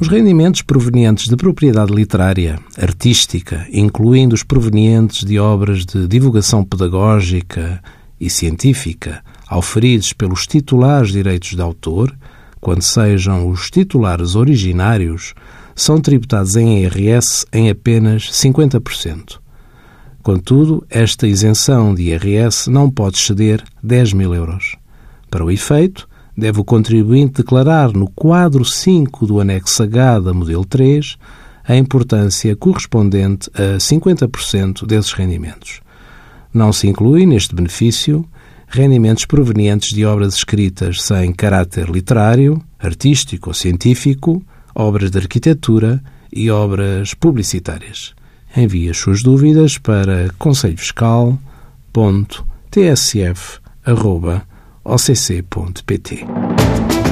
Os rendimentos provenientes de propriedade literária, artística, incluindo os provenientes de obras de divulgação pedagógica e científica, auferidos pelos titulares direitos de autor, quando sejam os titulares originários, são tributados em IRS em apenas 50%. Contudo, esta isenção de IRS não pode exceder 10 mil euros. Para o efeito, deve o contribuinte declarar no quadro 5 do anexo H da modelo 3 a importância correspondente a 50% desses rendimentos. Não se inclui neste benefício rendimentos provenientes de obras escritas sem caráter literário, artístico ou científico, obras de arquitetura e obras publicitárias. Envie as suas dúvidas para acc.pt.